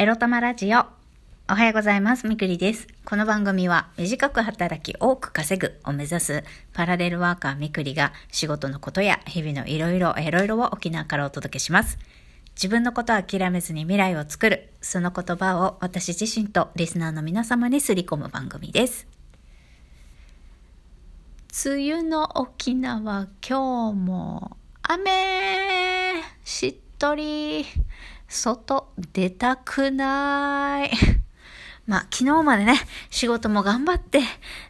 エロ玉ラジオ。おはようございます。みくりです。この番組は短く働き多く稼ぐを目指すパラレルワーカーみくりが仕事のことや日々のいろいろいろいろを沖縄からお届けします。自分のことを諦めずに未来を作る、その言葉を私自身とリスナーの皆様にすり込む番組です。梅雨の沖縄今日も雨しっとり外出たくない。まあ、昨日までね、仕事も頑張って、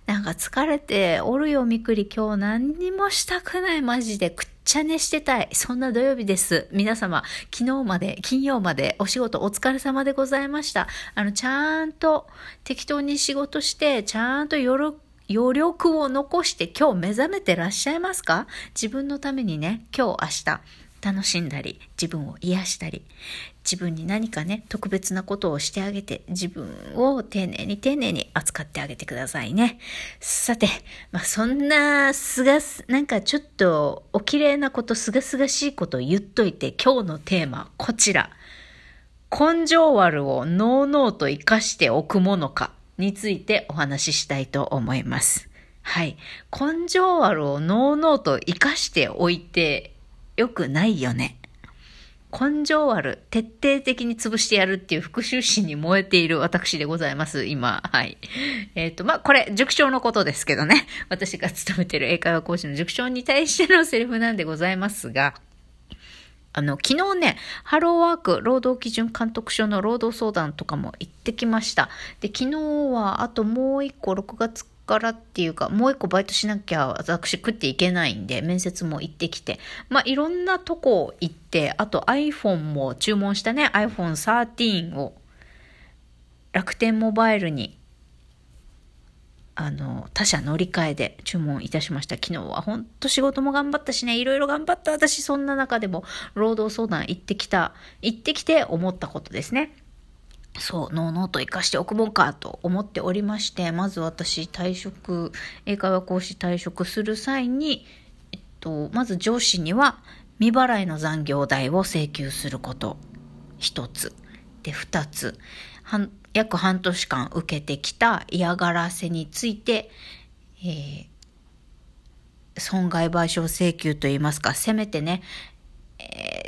なんか疲れておるよ、みくり。今日何にもしたくない、マジで。くっちゃ寝してたい。そんな土曜日です。皆様、昨日まで、金曜までお仕事お疲れ様でございました。あの、ちゃんと適当に仕事して、ちゃんと夜、余力を残して今日目覚めてらっしゃいますか？自分のためにね、今日明日楽しんだり、自分を癒したり、自分に何かね、特別なことをしてあげて、自分を丁寧に丁寧に扱ってあげてくださいね。さて、まあ、そんな、すがす、なんかちょっと、お綺麗なこと、すがすがしいことを言っといて、今日のテーマ、こちら。根性悪をのうのうと生かしておくものかについてお話ししたいと思います。はい。根性悪をのうのうと生かしておいてよくないよね。根性悪、徹底的に潰してやるっていう復讐心に燃えている私でございます、今。はい。えっ、と、まあ、これ、塾長のことですけどね。私が勤めてる英会話講師の塾長に対してのセリフなんでございますが、あの、昨日ね、ハローワーク労働基準監督署の労働相談とかも行ってきました。で、昨日はあともう一個6月からっていうか、もう一個バイトしなきゃ私食っていけないんで、面接も行ってきて、まあ、いろんなとこ行って、あと iPhone も注文したね、iPhone 13を楽天モバイルにあの、他社乗り換えで注文いたしました。昨日は本当仕事も頑張ったしね、いろいろ頑張った私、そんな中でも、労働相談行ってきた、行ってきて思ったことですね。そう、のうのうと生かしておくもんかと思っておりまして、まず私退職、英会話講師退職する際に、えっと、まず上司には未払いの残業代を請求すること、一つ。で、二つ。約半年間受けてきた嫌がらせについて、えー損害賠償請求といいますか、せめてね、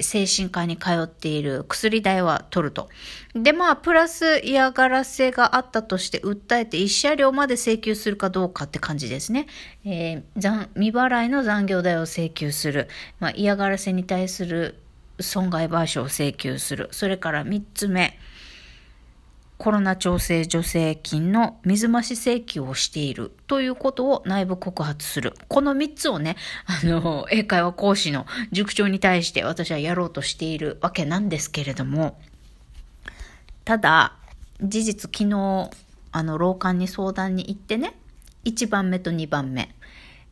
精神科に通っている薬代は取ると。で、まあ、プラス嫌がらせがあったとして訴えて一車両まで請求するかどうかって感じですね。えー残未払いの残業代を請求する。まあ、嫌がらせに対する損害賠償を請求する。それから3つ目。コロナ調整助成金の水増し請求をしているということを内部告発する。この3つをね、あの、英会話講師の塾長に対して私はやろうとしているわけなんですけれども、ただ、事実昨日、あの、老館に相談に行ってね、1番目と2番目、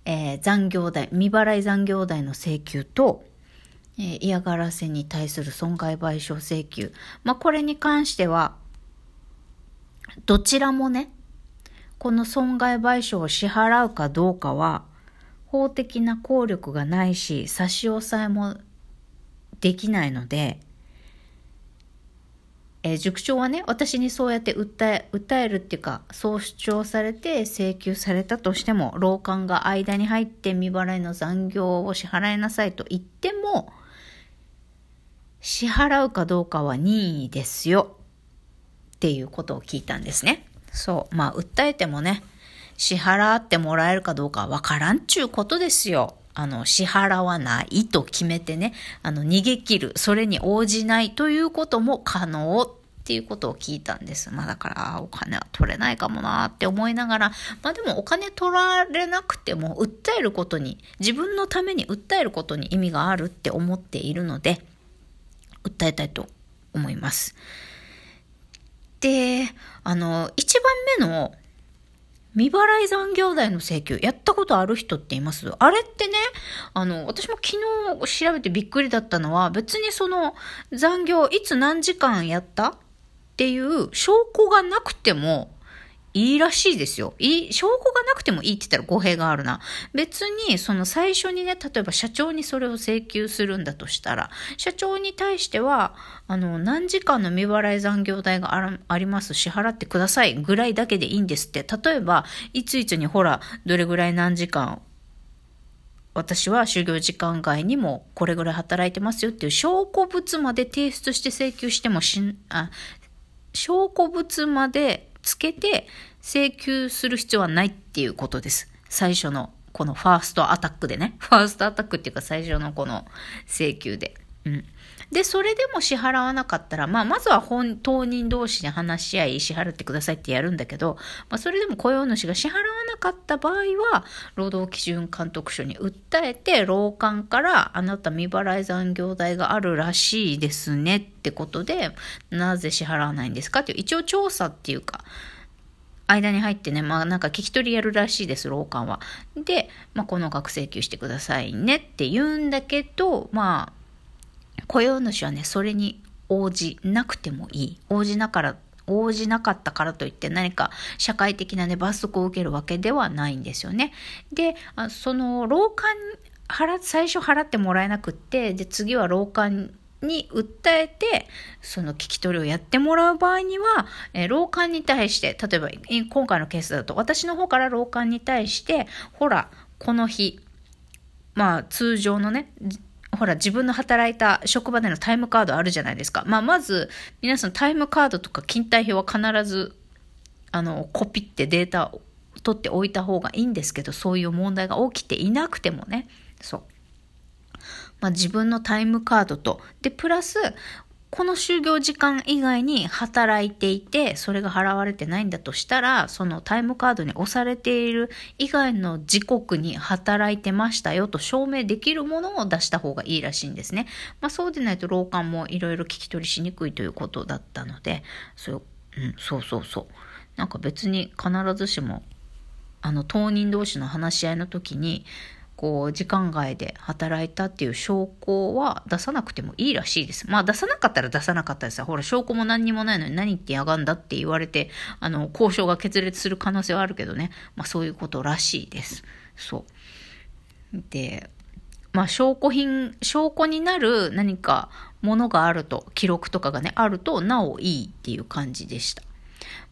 えー残業代、未払い残業代の請求と、えー嫌がらせに対する損害賠償請求。まあ、これに関しては、どちらもね、この損害賠償を支払うかどうかは、法的な効力がないし、差し押さえもできないので、えー塾長はね、私にそうやって訴え、訴えるっていうか、そう主張されて請求されたとしても、労監が間に入って未払いの残業を支払いなさいと言っても、支払うかどうかは任意ですよ。っていうことを聞いたんですね。そう。まあ、訴えてもね、支払ってもらえるかどうかわからんちゅうことですよ。あの、支払わないと決めてね、あの、逃げ切る、それに応じないということも可能っていうことを聞いたんです。まあだから、お金は取れないかもなって思いながら、まあでもお金取られなくても、訴えることに、自分のために訴えることに意味があるって思っているので、訴えたいと思います。で、あの、一番目の未払い残業代の請求、やったことある人っています？あれってね、あの、私も昨日調べてびっくりだったのは、別にその残業いつ何時間やった？っていう証拠がなくても、いいらしいですよ。いい、証拠がなくてもいいって言ったら語弊があるな。別に、その最初にね、例えば社長にそれを請求するんだとしたら、社長に対しては、あの、何時間の未払い残業代があります、支払ってくださいぐらいだけでいいんですって。例えば、いついつにほら、どれぐらい何時間私は就業時間外にもこれぐらい働いてますよっていう証拠物まで提出して請求してもしん、あ、証拠物までつけて請求する必要はないっていうことです。最初のこのファーストアタックでね。ファーストアタックっていうか最初のこの請求で。うん。で、それでも支払わなかったら、まあ、まずは本、当人同士で話し合い、支払ってくださいってやるんだけど、まあ、それでも雇用主が支払わなかった場合は、労働基準監督署に訴えて、労監から、あなた未払い残業代があるらしいですねってことで、なぜ支払わないんですかっていう、一応調査っていうか、間に入ってね、まあなんか聞き取りやるらしいです、労監は。で、まあこの額請求してくださいねって言うんだけど、まあ雇用主はね、それに応じなくてもいい。応じなから、応じなかったからといって何か社会的なね、罰則を受けるわけではないんですよね。で、その、労管、払、最初払ってもらえなくって、で、次は労管に訴えて、その聞き取りをやってもらう場合には、えー、労管に対して、例えば今回のケースだと、私の方から労管に対して、ほら、この日、まあ通常のね、ほら、自分の働いた職場でのタイムカードあるじゃないですか。まあ、まず、皆さんタイムカードとか勤怠表は必ず、あの、コピってデータを取っておいた方がいいんですけど、そういう問題が起きていなくてもね、そう。まあ、自分のタイムカードと、で、プラス、この就業時間以外に働いていて、それが払われてないんだとしたら、そのタイムカードに押されている以外の時刻に働いてましたよと証明できるものを出した方がいいらしいんですね。まあそうでないと労管もいろいろ聞き取りしにくいということだったので、そう、うん、そうそうそう。なんか別に必ずしも、あの当人同士の話し合いの時に、こう、時間外で働いたっていう証拠は出さなくてもいいらしいです。まあ出さなかったら出さなかったですほら、証拠も何にもないのに何言ってやがんだって言われて、あの、交渉が決裂する可能性はあるけどね。まあそういうことらしいです。そう。で、まあ証拠品、証拠になる何かものがあると、記録とかがね、あると、なおいいっていう感じでした。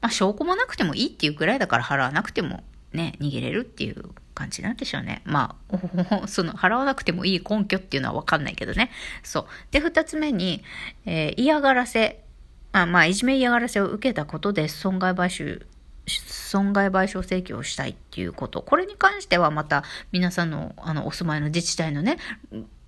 まあ証拠もなくてもいいっていうくらいだから払わなくてもね、逃げれるっていう感じなんでしょうね。まあ、その、払わなくてもいい根拠っていうのはわかんないけどね。そう。で、二つ目に、えー、嫌がらせ。あまあ、いじめ嫌がらせを受けたことで損害賠償、損害賠償請求をしたいっていうこと。これに関してはまた皆さんのあのお住まいの自治体のね、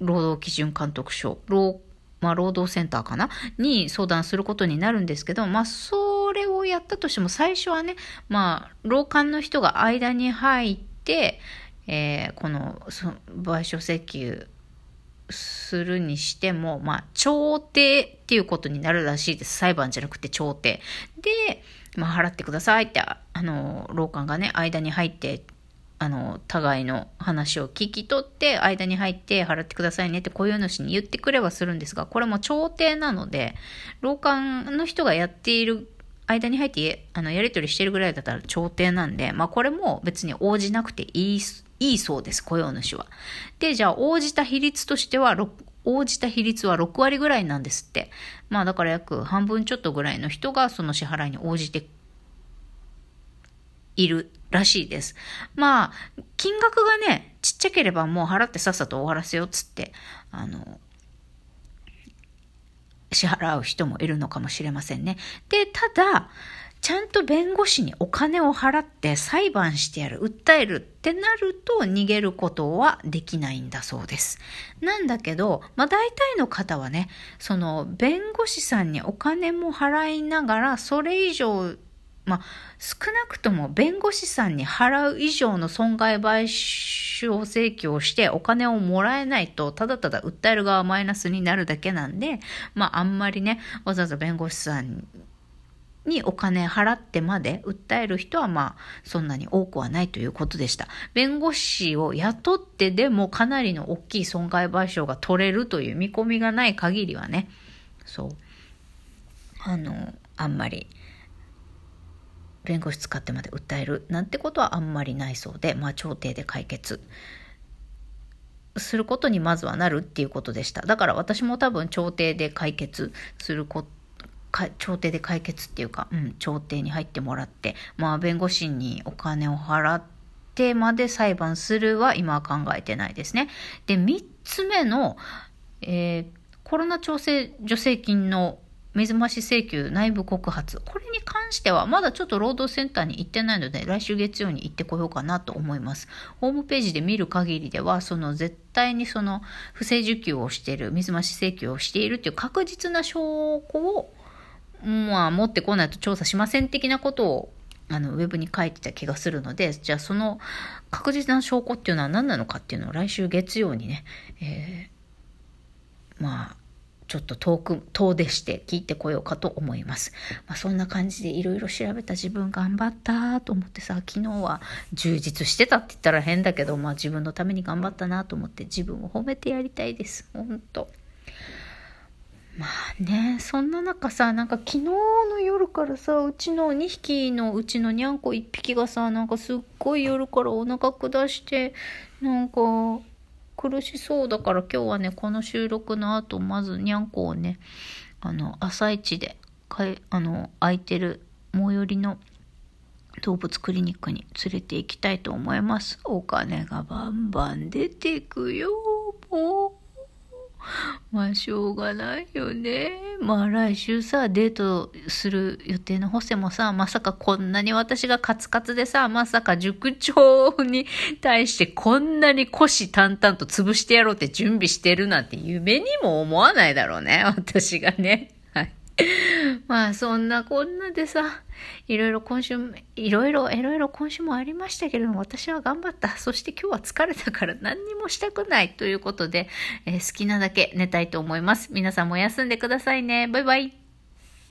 労働基準監督署、労まあ、労働センターかな？に相談することになるんですけど、まあ、それをやったとしても最初はね、まあ、労管の人が間に入って、えー、この賠償請求するにしても、まあ、調停っていうことになるらしいです。裁判じゃなくて調停。で、まあ、払ってくださいって、あの、労管がね、間に入って、あの、互いの話を聞き取って、間に入って払ってくださいねって雇用主に言ってくればするんですが、これも調停なので、労管の人がやっている間に入って、あの、やり取りしてるぐらいだったら調停なんで、まあこれも別に応じなくていい、いいそうです、雇用主は。で、じゃあ応じた比率としては、応じた比率は6割ぐらいなんですって。まあだから約半分ちょっとぐらいの人がその支払いに応じているらしいです。まあ、金額がね、ちっちゃければもう払ってさっさと終わらせようっつって、あの、支払う人もいるのかもしれませんね。で、ただ、ちゃんと弁護士にお金を払って裁判してやる、訴えるってなると逃げることはできないんだそうです。なんだけど、まあ大体の方はね、その弁護士さんにお金も払いながらそれ以上まあ、少なくとも弁護士さんに払う以上の損害賠償請求をしてお金をもらえないと、ただただ訴える側マイナスになるだけなんで、まあ、あんまりね、わざわざ弁護士さんにお金払ってまで訴える人はまあそんなに多くはないということでした。弁護士を雇ってでもかなりの大きい損害賠償が取れるという見込みがない限りはね、そう。あの、あんまり弁護士使ってまで訴えるなんてことはあんまりないそうで、まあ、調停で解決することにまずはなるっていうことでした。だから私も多分調停で解決すること調停で解決っていうか、うん、調停に入ってもらって、まあ、弁護士にお金を払ってまで裁判するは今は考えてないですね。で、3つ目の、えー、コロナ調整助成金の水増し請求内部告発。これに関しては、まだちょっと労働センターに行ってないので、来週月曜に行ってこようかなと思います。ホームページで見る限りでは、その絶対にその不正受給をしている、水増し請求をしているっていう確実な証拠を、まあ、持ってこないと調査しません的なことをあの、ウェブに書いてた気がするので、じゃあその確実な証拠っていうのは何なのかっていうのを来週月曜にね、えー、まあ、ちょっと遠く、遠出して聞いてこようかと思います。まあ、そんな感じでいろいろ調べた自分頑張ったと思ってさ、昨日は充実してたって言ったら変だけど、まあ自分のために頑張ったなと思って自分を褒めてやりたいです。ほんと。まあね、そんな中さ、なんか昨日の夜からさ、うちの2匹のうちのにゃんこ1匹がさ、なんかすっごい夜からお腹下して、なんか苦しそうだから今日はね、この収録の後、まずにゃんこをね、あの、朝一で、かい、あの、空いてる最寄りの動物クリニックに連れて行きたいと思います。お金がバンバン出てくよ、もう。まあ、しょうがないよね。まあ、来週さ、デートする予定のホセもさ、まさかこんなに私がカツカツでさ、まさか塾長に対してこんなに腰淡々と潰してやろうって準備してるなんて夢にも思わないだろうね、私がね。まあそんなこんなでさ、いろいろ今週、いろいろ、いろいろ今週もありましたけれども、私は頑張った。そして今日は疲れたから何にもしたくないということで、えー、好きなだけ寝たいと思います。皆さんも休んでくださいね。バイバイ。